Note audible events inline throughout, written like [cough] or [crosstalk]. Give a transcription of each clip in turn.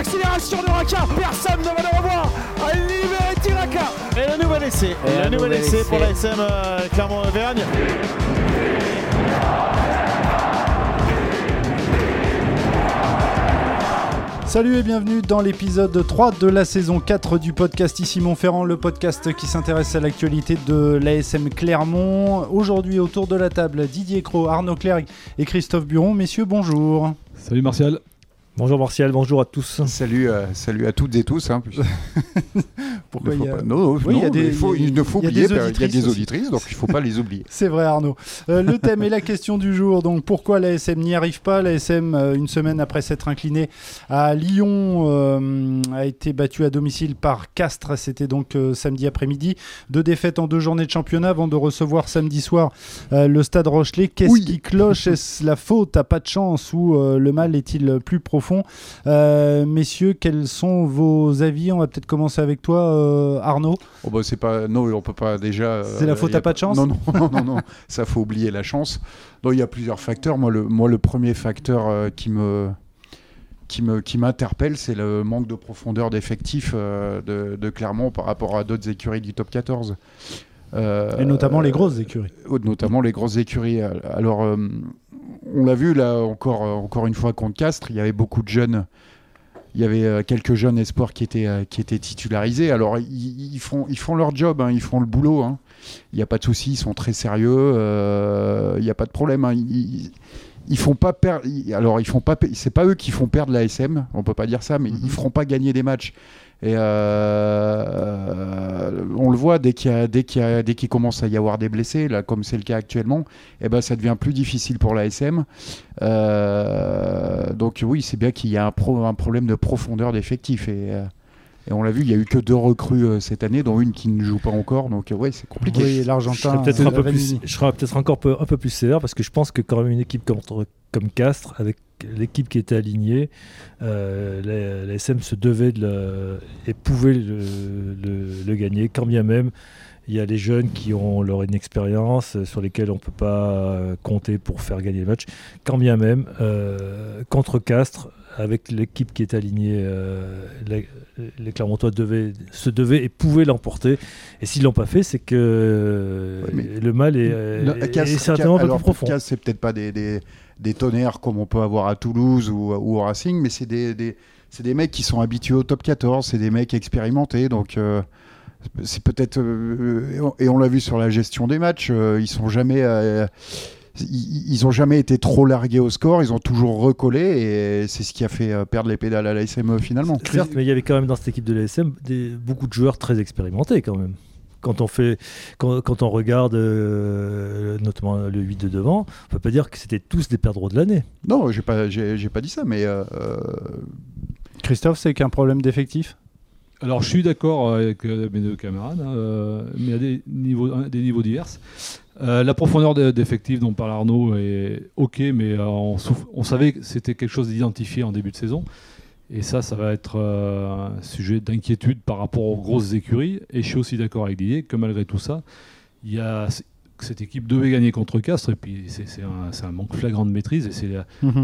l'accélération de Raka. Personne ne va le revoir. À libérer Tiraka. Et le nouvel essai. Et le un nouvel essai pour la SM euh, Clermont-Auvergne. Salut et bienvenue dans l'épisode 3 de la saison 4 du podcast Ici Montferrand, le podcast qui s'intéresse à l'actualité de l'ASM Clermont. Aujourd'hui autour de la table, Didier Cros, Arnaud Clerc et Christophe Buron. Messieurs, bonjour. Salut Martial. Bonjour Martial, bonjour à tous. Salut, euh, salut à toutes et tous. Hein, [laughs] Pourquoi il y a- pas- Non, non, Oui, il y a non, des- il faut, il y a- il ne faut il y a oublier, des il y a auditrices des aussi. auditrices, donc il ne faut pas les oublier. [laughs] C'est vrai Arnaud. Euh, le thème et la question du jour. Donc pourquoi l'ASM n'y arrive pas? L'ASM, euh, une semaine après s'être incliné à Lyon, euh, a été battu à domicile par Castres. C'était donc samedi après-midi. Deux défaites en deux journées de championnat avant de recevoir samedi soir le Stade Rochelet. Qu'est-ce Oui. qui cloche? Est-ce la faute? À pas de chance? Ou le mal est-il plus profond? Euh, Messieurs, quels sont vos avis? On va peut-être commencer avec toi, euh, Arnaud. Oh, bah, c'est pas, non, on peut pas déjà. euh, C'est la faute y a à pas de chance Non, non, [laughs] non, non, non, ça faut oublier la chance. Non, il y a plusieurs facteurs. Moi, le, moi, le premier facteur euh, qui me qui me qui m'interpelle, c'est le manque de profondeur d'effectifs euh, de, de Clermont par rapport à d'autres écuries du top 14. Euh, Et notamment les grosses écuries. euh, notamment les grosses écuries. Alors, euh, on l'a vu là encore, euh, encore une fois contre Castres, il y avait beaucoup de jeunes. Il y avait euh, quelques jeunes espoirs qui étaient, euh, qui étaient titularisés. Alors, ils, ils font, ils font leur job, hein, ils font le boulot. hein. Il n'y a pas de souci, ils sont très sérieux. euh, il n'y a pas de problème. hein. Ils, ils font pas perdre. Alors, ils font pas. C'est pas eux qui font perdre la SM. On peut pas dire ça, mais Mhm. ils feront pas gagner des matchs. Et euh, on le voit dès qu'il y a- dès qu'il y a- dès qu'il commence à y avoir des blessés, là, comme c'est le cas actuellement, eh ben, ça devient plus difficile pour la SM. Euh, donc oui, c'est bien qu'il y a un, pro- un problème de profondeur d'effectifs. Et, euh, et on l'a vu, il y a eu que deux recrues euh, cette année, dont une qui ne joue pas encore. Donc ouais, c'est compliqué. Oui, Je serais l'Argentin. peut-être euh, un peu plus, Ravennini. je serais peut-être encore peu- un peu plus sévère parce que je pense que quand même une équipe contre- comme Castres, avec l'équipe qui était alignée, euh, la, la SM se devait de le- et pouvait le, le- le gagner, quand bien même il y a les jeunes qui ont leur inexpérience, euh, sur lesquels on ne peut pas euh, compter pour faire gagner le match, quand bien même euh, contre Castres, avec l'équipe qui est alignée, euh, les, les Clermontois devaient, se devaient et pouvaient l'emporter. Et s'ils l'ont pas fait, c'est que Ouais, le mal est, Non, est Castres- certainement alors, plus profond. Castres, c'est peut-être pas des, des, des tonnerres comme on peut avoir à Toulouse ou, au Racing, mais c'est des, des, mecs qui sont habitués au top 14, c'est des mecs expérimentés, donc euh, c'est peut-être euh, et on- l'a vu sur la gestion des matchs, euh, ils sont jamais ils, ont jamais été trop largués au score, ils ont toujours recollé et c'est ce qui a fait perdre les pédales à la SME finalement. Certes, mais il y avait quand même dans cette équipe de l'ASM beaucoup de joueurs très expérimentés quand même. Quand on, fait, quand on regarde euh, notamment le 8 de devant, on peut pas dire que c'était tous des perdreaux de l'année. Non, j'ai pas j'ai j'ai pas dit ça, mais euh, euh, Christophe, c'est qu'un problème d'effectif? Alors je suis d'accord avec euh, mes deux camarades, hein, euh, mais à des niveaux, à des niveaux divers. Euh, la profondeur de- d'effectifs dont parle Arnaud est ok, mais euh, on, souff- on savait que c'était quelque chose d'identifié en début de saison. Et ça, ça va être euh, un sujet d'inquiétude par rapport aux grosses écuries. Et je suis aussi d'accord avec Didier que malgré tout ça, il y a, cette équipe devait gagner contre Castres. Et puis c'est un, manque flagrant de maîtrise. Et c'est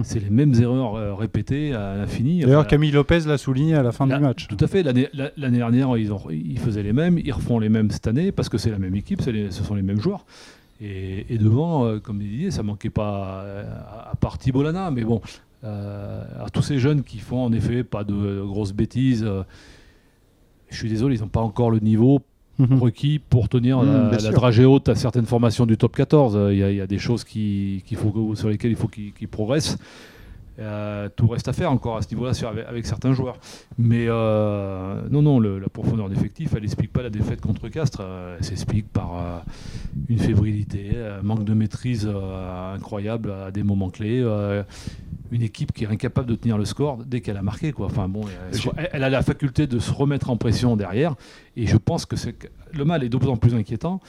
c'est les mêmes erreurs euh, répétées à l'infini. D'ailleurs, Enfin, Camille Lopez l'a souligné à la fin Là, du match. Tout à fait. L'année la- l'année dernière, ils, ont- ils faisaient les mêmes, ils refont les mêmes cette année parce que c'est la même équipe, les- ce sont les mêmes joueurs. Et, et devant, euh, comme Didier, ça manquait pas euh, à, à part mais bon, euh, à tous ces jeunes qui font en effet pas de, grosses bêtises. euh, je suis désolé, ils n'ont pas encore le niveau Mhm. requis pour tenir Mmh, la, dragée haute à certaines formations du top 14. Euh, Il y, a- il y a des choses qui, faut, sur lesquelles il faut qu'ils progressent. Euh, tout reste à faire encore à ce niveau-là avec, avec certains joueurs. Mais euh, non, non, le- la profondeur d'effectif, elle n'explique pas la défaite contre Castres. Elle s'explique par une fébrilité, un manque de maîtrise incroyable à des moments clés. Une équipe qui est incapable de tenir le score dès qu'elle a marqué. Quoi. Enfin, bon, elle, a la faculté de se remettre en pression derrière. Et je pense que, le mal est d'autant plus inquiétant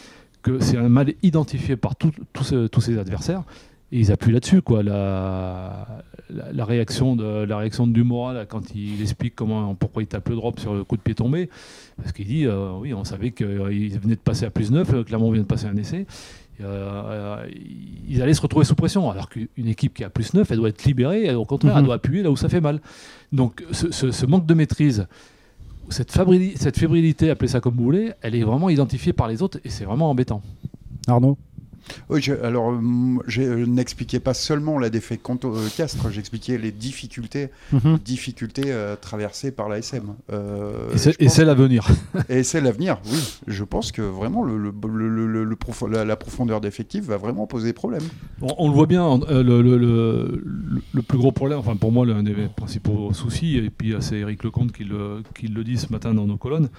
que c'est un mal identifié par tout- tous ses- tous ses adversaires. Et ils appuient là-dessus, quoi. La, la, la réaction de la réaction de là, quand il explique comment, pourquoi il tape le drop sur le coup de pied tombé, parce qu'il dit, euh, oui, on savait qu'il venait de passer à plus 9, euh, Clermont vient de passer un essai, ils allaient se retrouver sous pression. Alors qu'une équipe qui a plus 9, elle doit être libérée, et au contraire, elle Mhm. doit appuyer là où ça fait mal. Donc ce, ce- ce manque de maîtrise, cette, cette fébrilité, appelez ça comme vous voulez, elle est vraiment identifiée par les autres et c'est vraiment embêtant. Arnaud? Oui, je- alors, euh, je n'expliquais pas seulement la défaite contre euh, Castres, j'expliquais les difficultés, Mhm. difficultés euh, traversées par la SM. Euh, et c'est l'avenir. et c'est l'avenir, oui. Je pense que vraiment le, le- le- le- le prof- la, la profondeur d'effectif va vraiment poser problème. On, on le voit bien, euh, le, plus gros problème, enfin pour moi l'un des principaux soucis, et puis c'est Eric Lecomte qui le, qui le dit ce matin dans nos colonnes,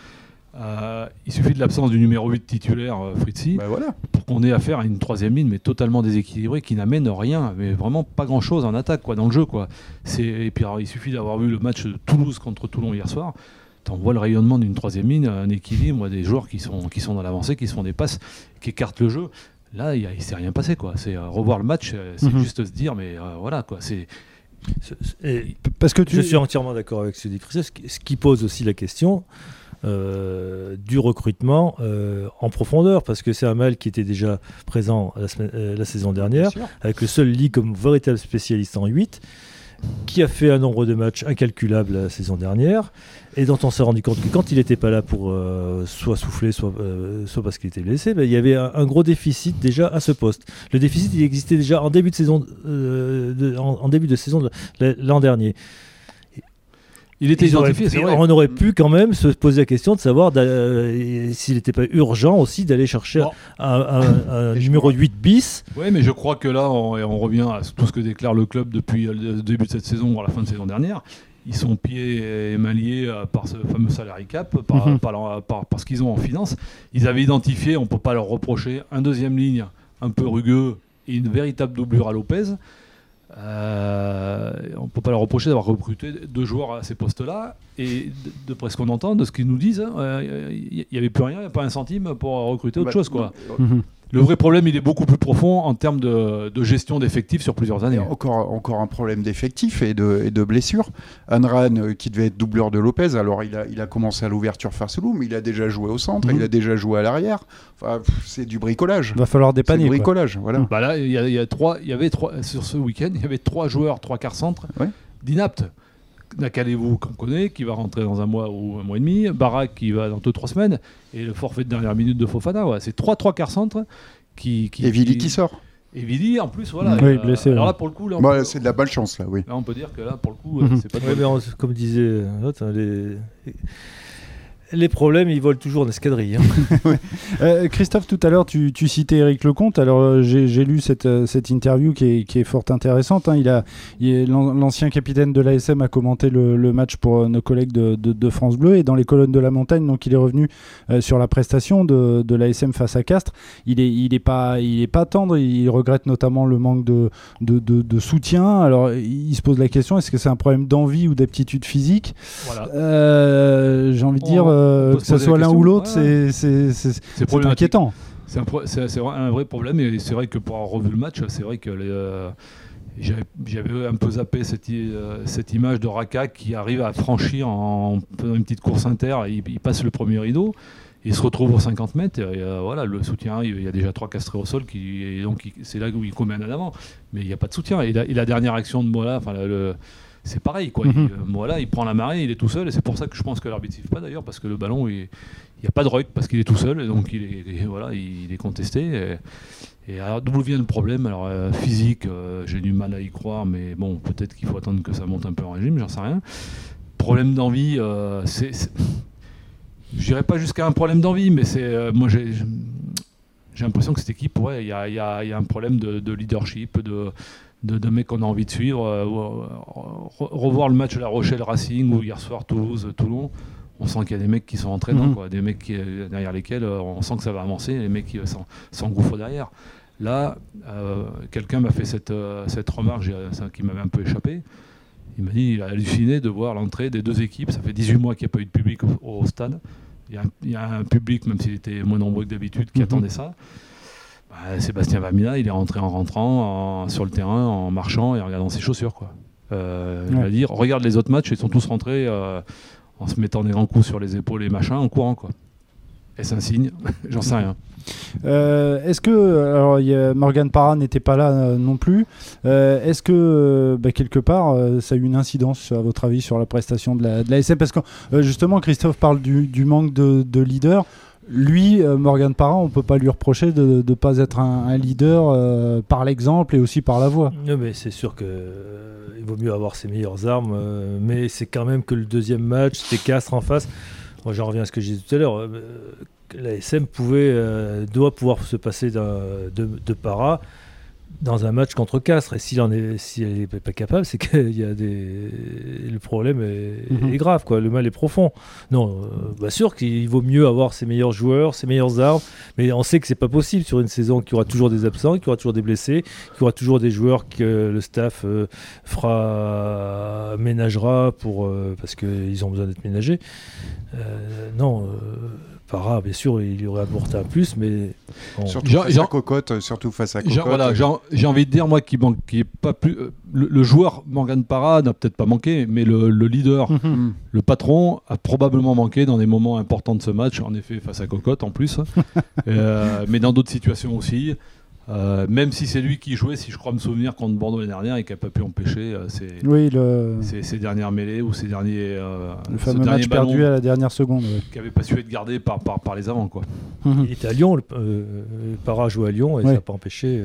euh, il suffit de l'absence du numéro 8 titulaire euh, Fritzi Bah voilà. pour qu'on ait affaire à une troisième ligne mais totalement déséquilibrée qui n'amène rien, mais vraiment pas grand chose en attaque quoi, dans le jeu. Quoi. Et puis alors, il suffit d'avoir vu le match de Toulouse contre Toulon hier soir. On voit le rayonnement d'une troisième ligne, un équilibre, des joueurs qui sont, qui sont dans l'avancée, qui se font des passes, qui écartent le jeu. Là, il ne s'est rien passé. quoi. C'est euh, revoir le match, c'est Mhm. juste se dire, mais euh, voilà, quoi. C'est Parce que tu. Je suis entièrement d'accord avec ce que dit Christophe, ce qui pose aussi la question euh, du recrutement euh, en profondeur, parce que c'est un mal qui était déjà présent la, semaine- euh, la saison dernière, avec le seul lit comme véritable spécialiste en 8, qui a fait un nombre de matchs incalculable la saison dernière, et dont on s'est rendu compte que quand il n'était pas là pour euh, soit souffler, soit, euh, soit parce qu'il était blessé, ben, il y avait un, un gros déficit déjà à ce poste. Le déficit, il existait déjà en début de saison, euh, de- en, en début de saison de l'an dernier. Il était identifié, pu- c'est vrai. On aurait pu quand même se poser la question de savoir euh, s'il n'était pas urgent aussi d'aller chercher un, numéro crois- 8 bis. Oui, mais je crois que là, on, et on revient à tout ce que déclare le club depuis le début de cette saison ou à la fin de saison dernière. Ils sont pieds et mains liés euh, par ce fameux salary cap, par, Mhm. par- par ce qu'ils ont en finance. Ils avaient identifié, on ne peut pas leur reprocher, un deuxième ligne un peu rugueux et une véritable doublure à Lopez. Euh, on ne peut pas leur reprocher d'avoir recruté deux joueurs à ces postes-là. Et de, de ce qu'on entend, de ce qu'ils nous disent, hein, euh, il n'y avait plus rien, il n'y a pas un centime pour recruter autre Bah, chose. Quoi. Mhm. Le vrai problème, il est beaucoup plus profond en termes de, de gestion d'effectifs sur plusieurs années. encore, encore un problème d'effectif et de, et de blessures. Anran, euh, qui devait être doubleur de Lopez, alors il a, il a commencé à l'ouverture face au loup, mais il a déjà joué au centre, Mhm. il a déjà joué à l'arrière. Enfin, c'est du bricolage. Va falloir C'est dépanner. du quoi. bricolage, voilà. Bah là, il y, a- il y a trois, il y avait trois sur ce week-end, il y avait trois joueurs, trois quarts centres Ouais. d'inaptes. Nakalevou qu'on connaît, qui va rentrer dans un mois ou un mois et demi, Barak qui va dans deux trois semaines, et le forfait de dernière minute de Fofana. ouais. C'est trois trois quarts centres qui, qui Et Vili qui sort. Et Vili en plus, voilà. Oui, euh, blessé, Alors là, pour le coup, Bah, peut, c'est de la malchance, là, oui. là, on peut dire que là, pour le coup, euh, Mhm. c'est pas de Ouais, mais on- comme disait l'autre, hein, les, les problèmes, ils volent toujours en escadrille. hein. [laughs] Euh, Christophe, tout à l'heure, tu, tu citais Eric Lecomte. Alors, euh, j'ai lu cette, euh, cette interview qui est, qui est fort intéressante. hein. Il a, L'ancien capitaine de l'ASM a commenté le, le match pour nos collègues de, de- de France Bleu. Et dans les colonnes de la montagne, donc il est revenu sur la prestation de, de l'ASM face à Castres. Il est, il est, pas, il est pas tendre. Il regrette notamment le manque de, soutien. Alors, il se pose la question est-ce que c'est un problème d'envie ou d'aptitude physique? Voilà. J'ai envie de dire, on euh, que ce soit l'un ou l'autre, Ouais, c'est- inquiétant. C'est un, un vrai problème et c'est vrai que pour avoir revu le match, c'est vrai que euh, j'avais un peu zappé cette, euh, cette image de Raka qui arrive à franchir en faisant une petite course inter, il, il passe le premier rideau. Il se retrouve aux 50 mètres, et euh, voilà, le soutien arrive. Il y a déjà trois castrés au sol, qui, et donc c'est là où il commet un en avant. Mais il n'y a pas de soutien. Et la, et la dernière action de Mola, enfin, le- c'est pareil. Quoi. Mhm. Il, euh, il prend la marée, il est tout seul. Et c'est pour ça que je pense que l'arbitre ne siffle pas d'ailleurs, parce que le ballon, il n'y a pas de ruck, parce qu'il est tout seul. Et donc il est, il est- voilà, il est contesté. Et, et alors, d'où vient le problème? Alors, euh, physique, euh, j'ai du mal à y croire, mais bon, peut-être qu'il faut attendre que ça monte un peu en régime, j'en sais rien. Problème d'envie, c'est. Je dirais pas jusqu'à un problème d'envie, mais c'est. moi, j'ai. J'ai l'impression que cette équipe, ouais, il y a, il y a- il y a un problème de, de leadership, de, de, de mecs qu'on a envie de suivre. euh, re- revoir le match de La Rochelle Racing ou hier soir Toulouse, Toulon, on sent qu'il y a des mecs qui sont entraînants, quoi, des mecs qui, euh, derrière lesquels euh, on sent que ça va avancer, et les mecs qui euh, s'en- s'engouffrent derrière. Là, euh, quelqu'un m'a fait cette, euh, cette remarque qui m'avait un peu échappé. Il m'a dit il a halluciné de voir l'entrée des deux équipes. Ça fait 18 mois qu'il n'y a pas eu de public au, au stade. Il y, a un, il y a un public, même s'il était moins nombreux que d'habitude, qui Mhm. attendait ça. Bah, Sébastien Vamina, il est rentré en rentrant en- sur le terrain, en marchant et en regardant ses chaussures. Quoi. Euh, Il Ouais. va dire regarde les autres matchs, ils sont tous rentrés euh, en se mettant des grands coups sur les épaules et machin, en courant. Quoi. Est-ce un signe? J'en sais rien. Euh, Est-ce que alors y a- Morgan Parra n'était pas là euh, non plus. Euh, Est-ce que bah, quelque part ça a eu une incidence à votre avis sur la prestation de la, de la SM Parce que justement Christophe parle du, du manque de, de leader. Lui, euh, Morgan Parra, on peut pas lui reprocher de ne pas être un, leader euh, par l'exemple et aussi par la voix. Mais c'est sûr que euh, il vaut mieux avoir ses meilleures armes, euh, mais c'est quand même que le deuxième match, c'était Castres en face. Moi, j'en reviens à ce que j'ai dit tout à l'heure. la SM pouvait, doit pouvoir se passer de, de dans un match contre Castres. Et s'il en est, n'est pas capable, c'est qu'il [laughs] y a des, le problème est, Mhm. est grave, quoi. Le mal est profond. Non, euh, bah sûr qu'il vaut mieux avoir ses meilleurs joueurs, ses meilleures armes, mais on sait que c'est pas possible sur une saison qui aura toujours des absents, qui aura toujours des blessés, qu'il y aura toujours des joueurs que le staff euh, fera ménagera pour euh, parce qu'ils ont besoin d'être ménagés. Euh, non, euh, Para, bien sûr, il y aurait apporté un plus, mais bon. Surtout Jean- face Jean- à Cocotte, euh, surtout face à Cocotte. Genre, voilà, j'ai j'ai envie de dire, moi, qui manque, qui est pas plus. euh, le, le joueur Morgan Parra n'a peut-être pas manqué, mais le, le leader, Mm. le patron, a probablement manqué dans des moments importants de ce match, en effet, face à Cocotte en plus, [laughs] Euh, mais dans d'autres situations aussi. Euh, même si c'est lui qui jouait, si je crois me souvenir, contre Bordeaux l'année dernière et qui n'a pas pu empêcher euh, ses, Oui, le, ses- ses dernières mêlées ou ses derniers. euh, le fameux match perdu à la dernière seconde. ouais. qui n'avait pas su être gardé par, par, par les avants. Quoi. il était à Lyon, le, euh, Para jouait à Lyon et Ouais. ça n'a pas empêché.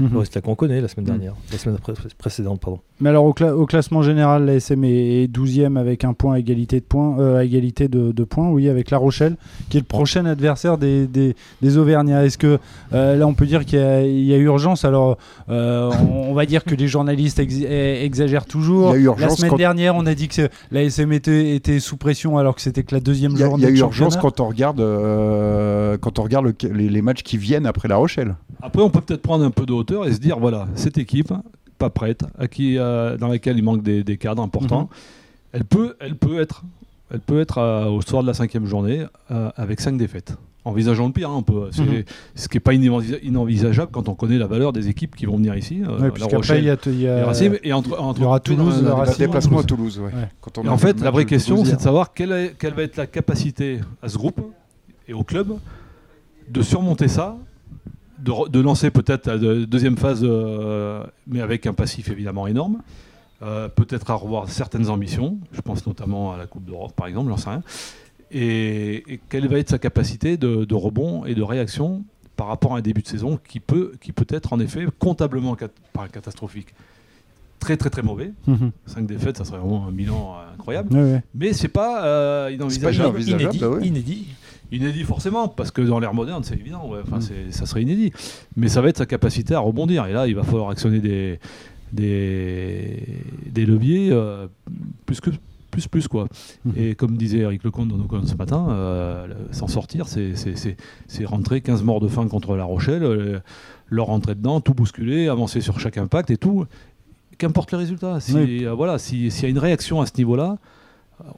Le résultat qu'on connaît la semaine dernière, la semaine pré- précédente, pardon. Mais alors au, cla- au classement général, la SM est 12e avec un point à égalité de points, euh, à égalité de, de points, oui, avec La Rochelle, qui est le prochain adversaire des, des, des Auvergnats. Est-ce que euh, là on peut dire qu'il y, y a urgence? Alors euh, on, on va dire que les journalistes ex- eh, exagèrent toujours. Il y a la urgence semaine quand- dernière, on a dit que la SM était, était sous pression alors que c'était que la deuxième Il y a, journée il y a de urgence quand on regarde, euh, quand on regarde le- les, les matchs qui viennent après La Rochelle. Après, on peut peut-être prendre un peu de hauteur et se dire voilà, cette équipe, pas prête, à qui, euh, dans laquelle il manque des, des cadres importants, Mhm. elle, peut, elle peut être, elle peut être euh, au soir de la cinquième journée euh, avec cinq défaites. Envisageons le pire, hein, on peut, c'est- Mhm. ce qui n'est pas inenvisa- inenvisageable quand on connaît la valeur des équipes qui vont venir ici. euh, Ouais, la puisqu'après, il y Rochelle, a, il y a- y aura Toulouse, un- un Un déplacement à Toulouse. Ouais. Ouais. Quand on Et a en fait, la vraie question, c'est de savoir quelle, est- quelle va être la capacité à ce groupe et au club de surmonter ça, de, lancer peut-être la de- deuxième phase, euh, mais avec un passif évidemment énorme. Euh, peut-être à revoir certaines ambitions, je pense notamment à la Coupe d'Europe par exemple, j'en sais rien. Et, et quelle va être sa capacité de, de rebond et de réaction par rapport à un début de saison qui peut, qui peut être en effet comptablement cat- pas catastrophique. Très très très mauvais. Mhm. 5 défaites, ça serait vraiment un bilan incroyable. Ouais, ouais. Mais c'est pas euh, inenvisageable. C'est pas inédit, bah ouais. inédit. Inédit forcément, parce que dans l'ère moderne, c'est évident. ouais. Enfin, Mm. ça serait inédit. Mais ça va être sa capacité à rebondir. Et là, il va falloir actionner des, des, des leviers euh, plus que plus plus quoi. Mhm. Et comme disait Eric Lecomte dans nos colonnes ce matin, euh, s'en sortir, c'est- c'est c'est- c'est rentrer 15 morts de faim contre La Rochelle, euh, leur rentrer dedans, tout bousculer, avancer sur chaque impact et tout. Qu'importe les résultats. Si, Oui. euh, voilà, si- s'il y a une réaction à ce niveau-là,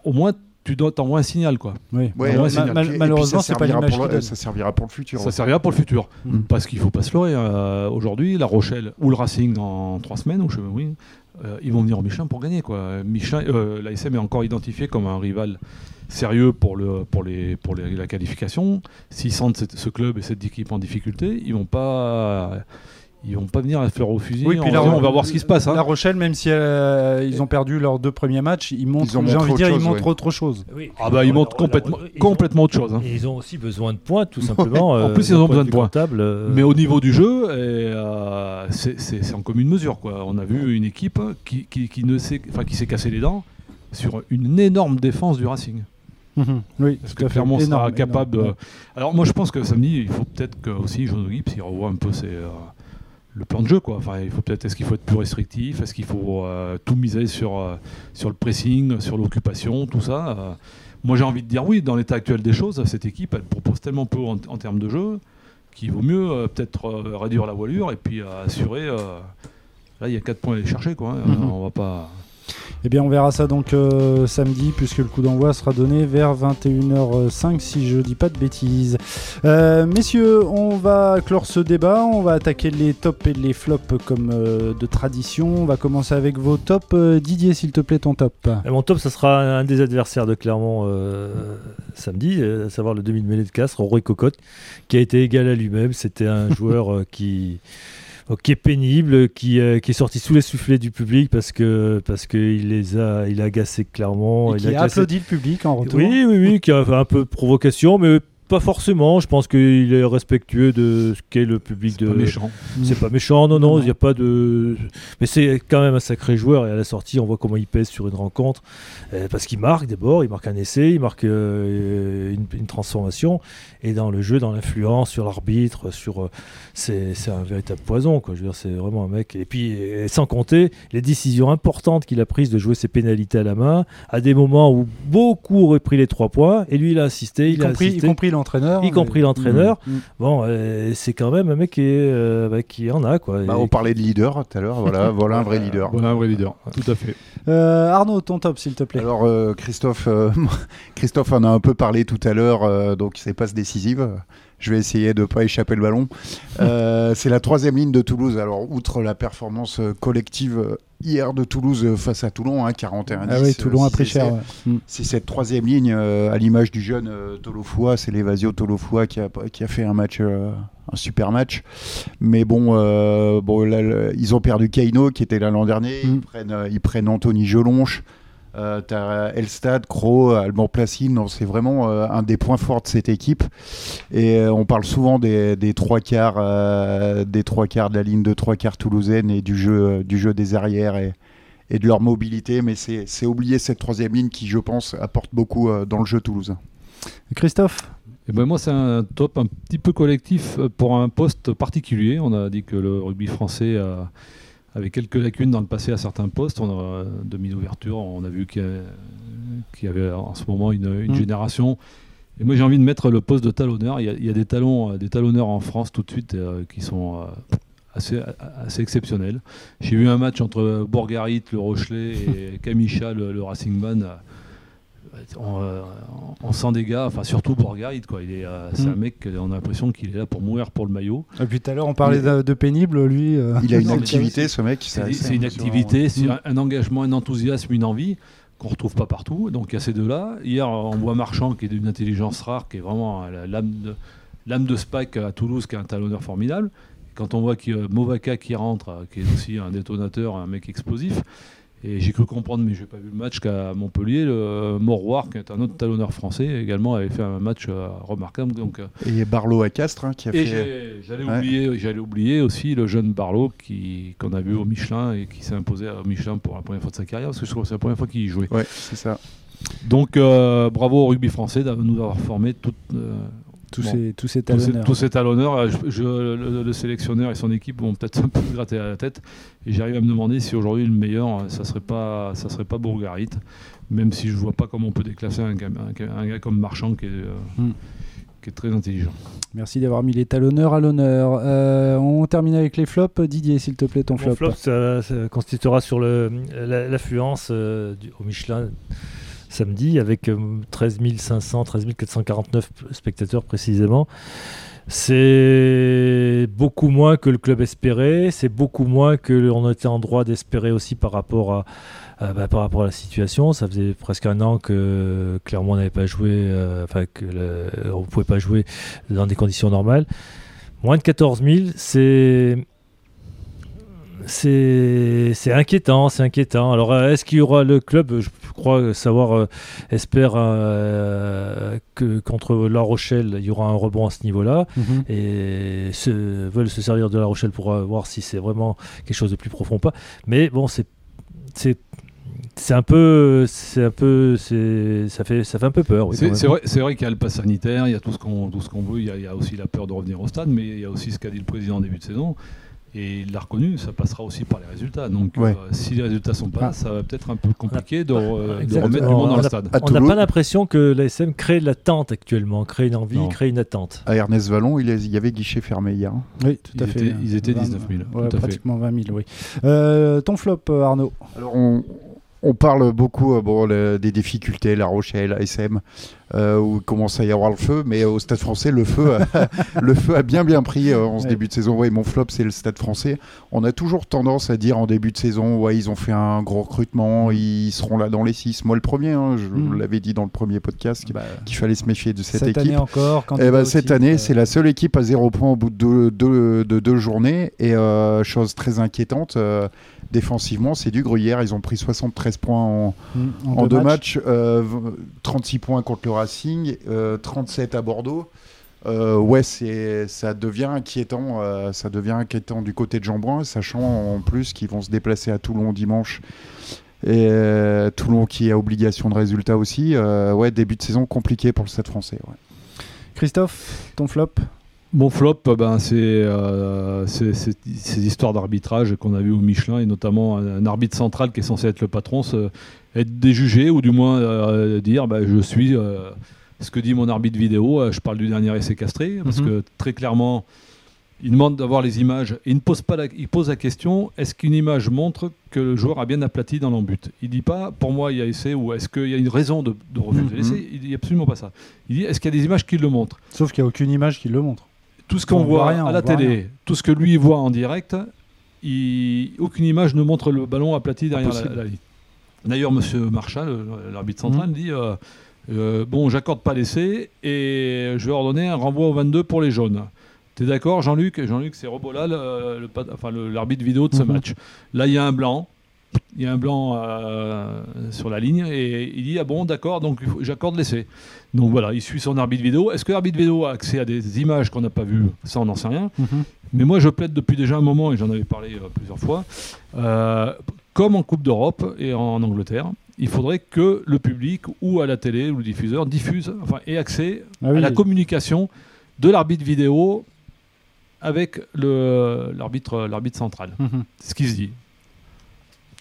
au moins tu dois t'envoyer un signal quoi. Oui. Ouais, mal- Et puis, malheureusement, c'est pas servira l'image donne. Ça servira pour le futur. Ça servira pour le futur. Mm. Parce qu'il faut pas se leurrer. euh, Aujourd'hui, La Rochelle ou le Racing dans trois semaines, ou je, oui, euh, ils vont venir au Michelin pour gagner. Quoi. Michelin, euh, l'ASM est encore identifié comme un rival sérieux pour, le, pour, les, pour les- la qualification. S'ils sentent cette- ce club et cette équipe en difficulté, ils vont pas. Ils vont pas venir la faire au fusil. Oui, puis la- on va voir ce qui se passe. hein. La Rochelle, même si euh, ils ont perdu leurs deux premiers matchs, ils montrent, Ils ont j'ai montré envie de dire, autre ils chose, montrent ouais. autre chose. Oui. Ah bah ils montrent complètement, ils ont- complètement autre chose. hein. Et ils ont aussi besoin de points, tout simplement. [laughs] En euh, plus, ils ont besoin de points. comptable, euh, Mais au niveau du jeu, et, euh, c'est- c'est c'est en commune mesure. Quoi. On a vu une équipe qui, qui, qui ne s'est enfin, qui s'est cassé les dents sur une énorme défense du Racing. [laughs] Oui, Est-ce tout que à. Clermont sera Énorme, capable de... Alors moi je pense que samedi, il faut peut-être que aussi Jean Gibbs il revoie un peu ses, euh, le plan de jeu. Quoi. Enfin, il faut peut-être est-ce qu'il faut être plus restrictif, est-ce qu'il faut euh, tout miser sur, euh, sur le pressing, sur l'occupation, tout ça? euh. moi j'ai envie de dire oui, dans l'état actuel des choses, cette équipe elle propose tellement peu en, en termes de jeu qu'il vaut mieux peut-être réduire la voilure et puis assurer. là il y a 4 points à aller chercher. Quoi, hein. Mhm. On va pas... Eh bien, on verra ça donc euh, samedi, puisque le coup d'envoi sera donné vers 21h05, si je dis pas de bêtises. Euh, messieurs, on va clore ce débat. On va attaquer les tops et les flops comme euh, de tradition. On va commencer avec vos tops. Didier, s'il te plaît, ton top. Mon top, ça sera un des adversaires de Clermont samedi, à savoir le demi de mêlée de Castres, Roy Cocotte, qui a été égal à lui-même. C'était un [laughs] joueur qui, qui est pénible, qui, euh, qui est sorti sous les soufflets du public parce que parce qu'il les a, il a agacé. Et il qui a a applaudi le public en retour. Oui, oui, oui, qui a fait un peu de provocation, mais pas forcément. Je pense qu'il est respectueux de ce qu'est le public C'est de. pas méchant. C'est pas méchant, non, non, il n'y a pas de. Mais c'est quand même un sacré joueur et à la sortie, on voit comment il pèse sur une rencontre. Euh, parce qu'il marque d'abord, il marque un essai, il marque euh, une, une transformation. Et dans le jeu, dans l'influence, sur l'arbitre, sur. euh, c'est c'est un véritable poison, quoi. Je veux dire, c'est vraiment un mec. Et puis, et sans compter les décisions importantes qu'il a prises de jouer ses pénalités à la main, à des moments où beaucoup auraient pris les trois points, et lui, il a assisté, il a compris, assisté. compris l'entraîneur. Y compris l'entraîneur. Mm, mm. Bon, euh, c'est quand même un mec qui, est, euh, bah, qui en a, quoi. Bah, Et- on parlait de leader tout à l'heure, voilà, [laughs] voilà un vrai leader. Voilà un vrai leader. Tout à fait. Euh, Arnaud, ton top, s'il te plaît. Alors euh, Christophe, euh, [laughs] Christophe en a un peu parlé tout à l'heure, euh, donc c'est passe décisive. Je vais essayer de pas échapper le ballon. [laughs] Euh, c'est la troisième ligne de Toulouse. Alors outre la performance euh, collective euh, hier de Toulouse face à Toulon, hein, 41 ah oui, Toulon a pris cher. ouais. Mm. C'est cette troisième ligne, euh, à l'image du jeune euh, Tolofoua, c'est l'Evasio Tolofoua qui a, qui a fait un match, euh, un super match. Mais bon, euh, bon là, ils ont perdu Kaino qui était là l'an dernier. Mm. Ils, prennent, ils prennent Anthony Gelonche. Euh, T'as Elstad, Kro, Alban Placine. Non, C'est vraiment euh, un des points forts de cette équipe. Et euh, on parle souvent des, des trois quarts, euh, des trois quarts de la ligne de trois quarts toulousaine et du jeu, euh, du jeu des arrières et, et de leur mobilité, mais c'est oublier cette troisième ligne qui, je pense, apporte beaucoup euh, dans le jeu toulousain. Christophe? Et ben moi, c'est un top un petit peu collectif pour un poste particulier. On a dit que le rugby français a- avait quelques lacunes dans le passé à certains postes. On a euh, demi d'ouverture. On a vu qu'il y, avait en ce moment une, une Mm. génération. Et moi, j'ai envie de mettre le poste de talonneur. Il y a, il y a des talons, euh, des talonneurs en France tout de suite euh, qui sont euh, assez, assez exceptionnels. J'ai vu un match entre Bourgarit, le Rochelet, et Camicha, le, le Racing Man. Euh, on, on sent des gars, enfin surtout Bourgarit, quoi. Il est, euh, c'est Mm. un mec, on a l'impression qu'il est là pour mourir pour le maillot. Et puis tout à l'heure, on parlait de, de pénible, lui. euh, Il a une [laughs] Non, activité, ce mec. C'est, une activité, c'est Mm. un, un engagement, un enthousiasme, une envie qu'on retrouve pas partout. Donc il y a ces deux-là. Hier, on voit Marchand qui est d'une intelligence rare, qui est vraiment la- l'âme de, l'âme de Spike à Toulouse, qui est un talonneur formidable. Quand on voit qu'il y a Movaka qui rentre, qui est aussi un détonateur, un mec explosif. Et j'ai cru comprendre, mais je n'ai pas vu le match qu'à Montpellier, le Moroir, qui est un autre talonneur français, également avait fait un match euh, remarquable. Donc, euh, Et Barlow à Castres, hein, qui a et fait. j'ai- j'allais Ouais. oublier, j'allais oublier aussi le jeune Barlow qui qu'on a vu au Michelin et qui s'est imposé au Michelin pour la première fois de sa carrière parce que je trouve que c'est la première fois qu'il y jouait. Ouais, c'est ça. Donc euh, bravo au rugby français de nous avoir formé toutes, euh, tous, Bon. ces, tous talonneurs. tous ces talonneurs. Je, je- le, le sélectionneur et son équipe vont peut-être un peu gratter à la tête et j'arrive à me demander si aujourd'hui le meilleur euh, ça serait pas ça serait pas Bourgarit, même si je vois pas comment on peut déclasser un, gars- un gars- un gars comme Marchand qui est euh, Hmm. qui est très intelligent. Merci d'avoir mis les talonneurs à l'honneur. Euh, on termine avec les flops. Didier, s'il te plaît, ton Mon flop. flop, ça, ça constituera sur la- l'affluence euh, au Michelin samedi avec euh, 13 500, 13 449 spectateurs précisément. C'est beaucoup moins que le club espérait, c'est beaucoup moins que l'on était en droit d'espérer aussi par rapport à, bah, par rapport à la situation. Ça faisait presque un an que Clermont n'avait pas joué, euh, enfin que le- on ne pouvait pas jouer dans des conditions normales. Moins de 14 000, c'est c'est inquiétant, c'est inquiétant. Alors, euh, est-ce qu'il y aura le club? Je crois savoir, euh, espère euh, que contre La Rochelle, il y aura un rebond à ce niveau-là. Mhm. Et se, veulent se servir de La Rochelle pour euh, voir si c'est vraiment quelque chose de plus profond ou pas. Mais bon, c'est un peu c'est un peu ça fait ça fait un peu peur. oui, vrai, c'est vrai qu'il y a le pass sanitaire, il y a tout ce qu'on tout ce qu'on veut, il y, a, il y a aussi la peur de revenir au stade, mais il y a aussi ce qu'a dit le président en début de saison. Et il l'a reconnu, ça passera aussi par les résultats. Donc Ouais. euh, si les résultats sont pas là, Ah. ça va peut-être un peu compliqué de, re- de Exactement. remettre du monde dans le a- stade. On n'a pas l'impression que l'ASM crée de l'attente actuellement, crée une envie, Non. crée une attente. À Ernest Vallon, il y avait guichet fermé hier. hein. Oui, tout Ils à fait. étaient- ils étaient 20 19 000, ouais, tout à fait. pratiquement 20 000, oui. Euh, ton flop, euh, Arnaud? Alors, on, on parle beaucoup euh, bon, le- des difficultés, La Rochelle, ASM, euh, où il commence à y avoir le feu, mais au Stade français, le feu a, [laughs] le feu a bien bien pris euh, en ce début de saison. Ouais, mon flop, c'est le Stade français. On a toujours tendance à dire en début de saison, ouais, ils ont fait un gros recrutement, ils seront là dans les six. Moi, le premier, hein, je Mm. l'avais dit dans le premier podcast, Bah, qu'il fallait se méfier de cette, cette, équipe. année encore, quand Eh ben, cette année, c'est la seule équipe à zéro point au bout de deux, deux- de deux journées. Et euh, chose très inquiétante, euh, défensivement, c'est du gruyère. Ils ont pris 73 points en, en deux matchs, euh, v- 36 points contre le Racing, euh, 37 à Bordeaux. Euh, ouais, c'est, ça devient inquiétant. euh, ça devient inquiétant du côté de Jean-Brun, sachant en plus qu'ils vont se déplacer à Toulon dimanche. Et euh, Toulon qui a obligation de résultat aussi. Euh, ouais, début de saison compliqué pour le Stade français. ouais. Christophe, ton flop? Mon flop, euh, ben, c'est euh, c'est- ces histoires d'arbitrage qu'on a vu au Michelin, et notamment un, un arbitre central qui est censé être le patron, se- être déjugé, ou du moins euh, dire ben, je suis euh, ce que dit mon arbitre vidéo. Euh, Je parle du dernier essai castré, parce Mhm. que très clairement, il demande d'avoir les images, et il, ne pose pas la, il pose la question est-ce qu'une image montre que le joueur a bien aplati dans l'embut Il dit pas pour moi il y a essai, ou est-ce qu'il y a une raison de, de refuser Mhm. l'essai? Il dit absolument pas ça. Il dit est-ce qu'il y a des images qui le montrent? Sauf qu'il n'y a aucune image qui le montre. Tout ce On qu'on voit voit rien, à la voit télé, rien. tout ce que lui voit en direct, il- aucune image ne montre le ballon aplati derrière la, Impossible. la ligne. D'ailleurs, Monsieur Marchal, le- l'arbitre central, Mhm. dit euh, euh, bon, j'accorde pas l'essai et je vais ordonner un renvoi au 22 pour les jaunes. T'es d'accord, Jean-Luc? Jean-Luc, c'est Robola, le, le pat- enfin, le- l'arbitre vidéo de ce Mhm. match. Là, il y a un blanc. Il y a un blanc euh, sur la ligne et il dit ah bon d'accord donc j'accorde l'essai. Donc voilà, il suit son arbitre vidéo. Est-ce que l'arbitre vidéo a accès à des images qu'on n'a pas vues? Ça, on n'en sait rien. Mais moi, je plaide depuis déjà un moment, et j'en avais parlé euh, plusieurs fois, euh, comme en Coupe d'Europe et en Angleterre, il faudrait que le public ou à la télé ou le diffuseur diffuse, enfin, ait accès Ah oui. à la communication de l'arbitre vidéo avec l'arbitre central. Mhm. C'est ce qui se dit.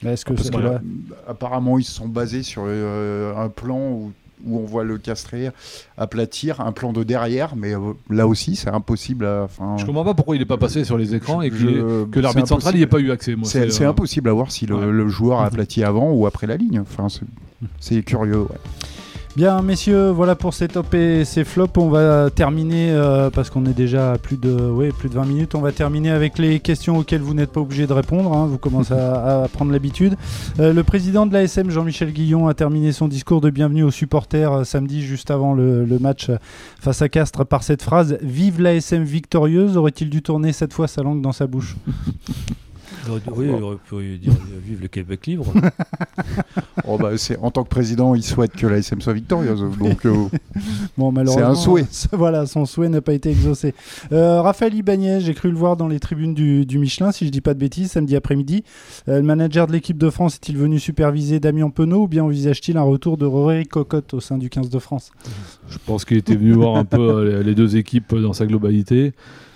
Est-ce que Parce que là, apparemment, ils se sont basés sur euh, un plan où, où on voit le castré aplatir, un plan de derrière, mais euh, là aussi, c'est impossible. à- Je comprends pas pourquoi il n'est pas passé sur les écrans et je- je- que l'arbitre central n'y ait pas eu accès. Moi, C'est c'est euh, impossible à voir si le, ouais. le joueur a [laughs] aplati avant ou après la ligne. Enfin, c'est- c'est curieux. ouais. Bien, messieurs, voilà pour ces tops et ces flops. On va terminer, euh, parce qu'on est déjà à plus de, ouais, plus de 20 minutes, on va terminer avec les questions auxquelles vous n'êtes pas obligé de répondre. hein. Vous commencez à, [laughs] à prendre l'habitude. Euh, le président de l'ASM, Jean-Michel Guillon, a terminé son discours de bienvenue aux supporters euh, samedi, juste avant le, le match face à Castres, par cette phrase Vive l'ASM victorieuse Aurait-il dû tourner cette fois sa langue dans sa bouche? [laughs] Oui, il aurait pu dire euh, vive le Québec libre. [laughs] Oh, bah, c'est- en tant que président, il souhaite que la SM soit victorieuse. Donc, euh, [laughs] Bon, malheureusement, un souhait. [laughs] Voilà, son souhait n'a pas été exaucé. Euh, Raphaël Ibanez, j'ai cru le voir dans les tribunes du, du Michelin, si je dis pas de bêtises, samedi après-midi. Euh, le manager de l'équipe de France est-il venu superviser Damien Penaud ou bien envisage-t-il un retour de Rory Cocotte au sein du 15 de France? Je pense qu'il était venu voir un peu les deux équipes dans sa globalité,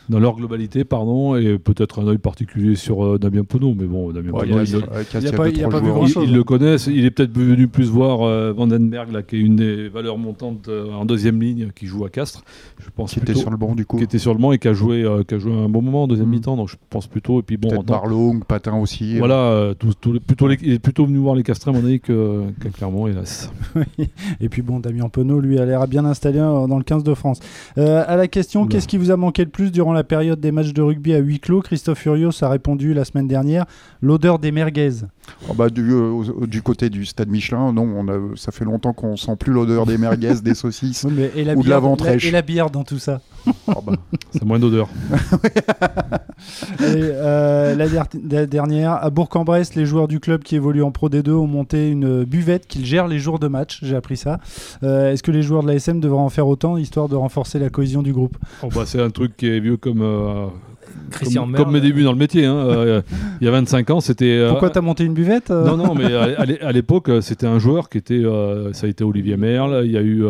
dans leur globalité, pardon, et peut-être un œil particulier sur euh, Damien Penaud. Mais bon, Damien ouais, Penaud, il y a- il, il Castres, le connaissent. Il est peut-être venu plus voir euh, Vandenberg, là, qui est une des valeurs montantes euh, en deuxième ligne, qui joue à Castres. Je pense Qui était sur le banc, du coup. qui était sur le banc et qui a joué, euh, qui a joué un bon moment en deuxième Mm. mi-temps. Donc je pense plutôt. Et puis bon, Peut-être Patin aussi. voilà, euh, tout- tout le- plutôt les- il est plutôt venu voir les Castrés à mon avis que, qu'à Clermont, hélas. [laughs] Et puis bon, Damien Penaud, lui, a l'air bien installé dans le 15 de France. Euh, à la question, qu'est-ce qui vous a manqué le plus durant la période des matchs de rugby à huis clos Christophe Furios a répondu la semaine dernière l'odeur des merguez. Oh, bah, du, euh, du côté du stade Michelin, non, on a, ça fait longtemps qu'on sent plus l'odeur des merguez, des saucisses. Oui, [laughs] mais- et la Ou de bière- la ventrèche. Et la bière dans tout ça. Oh, bah, [laughs] C'est moins d'odeur. [laughs] Euh, la, der- la dernière, à Bourg-en-Bresse, les joueurs du club qui évoluent en Pro D2 ont monté une buvette qu'ils gèrent les jours de match. J'ai appris ça. Euh, Est-ce que les joueurs de l'ASM devraient en faire autant, histoire de renforcer la cohésion du groupe? Oh, bah, c'est un truc qui est vieux comme, euh, Christian comme, Merle. comme mes débuts dans le métier. hein. Euh, il y a 25 ans, c'était. euh, Pourquoi t'as monté une buvette euh Non, non, mais à, à l'é- à l'époque, c'était un joueur qui était. euh, ça a été Olivier Merle. Il y a eu.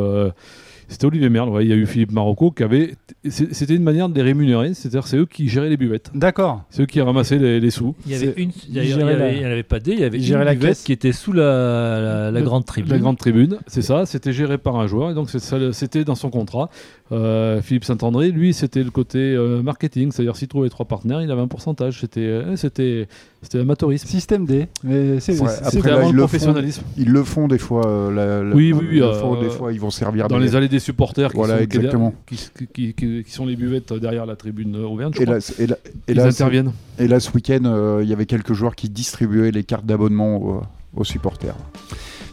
C'était Olivier Merle. ouais. Il y a eu Philippe Marocco qui avait. C'était une manière de les rémunérer, c'est-à-dire c'est eux qui géraient les buvettes. D'accord. C'est eux qui ramassaient les, les sous. Il y avait une, il d'ailleurs, il y gérait avait- la- n'y avait pas des, il y avait il une gérait la buvette caisse. qui était sous la, la, grande tribune. La grande tribune, c'est ça. C'était géré par un joueur et donc c'était dans son contrat. Euh, Philippe Saint-André, lui, c'était le côté euh, marketing, c'est-à-dire s'il trouvait trois partenaires, il avait un pourcentage. C'était euh, c'était c'était amateurisme. Système D. Mais c'est Ouais, c'est- après, là, le font. professionnalisme. Ils le font des fois. euh, la- la- Oui, oui, oui, ils le font des fois, ils vont servir Dans des- les allées des supporters, qui, Voilà, sont, exactement. qui, qui- qui- qui sont les buvettes derrière la tribune euh, Auvergne, je Et crois. là, et là- et Ils là, interviennent. et là, ce week-end, euh, il y avait quelques joueurs qui distribuaient les cartes d'abonnement aux, aux supporters.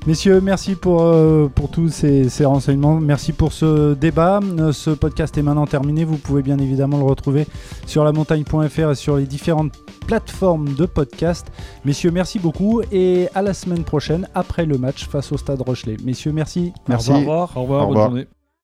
Messieurs, merci pour, euh, pour tous ces, ces renseignements. Merci pour ce débat. Euh, Ce podcast est maintenant terminé. Vous pouvez bien évidemment le retrouver sur lamontagne.fr et sur les différentes plateformes de podcast. Messieurs, merci beaucoup et à la semaine prochaine après le match face au Stade Rochelet. Messieurs, merci. Merci. Au revoir. Au revoir, Au bonne revoir. journée.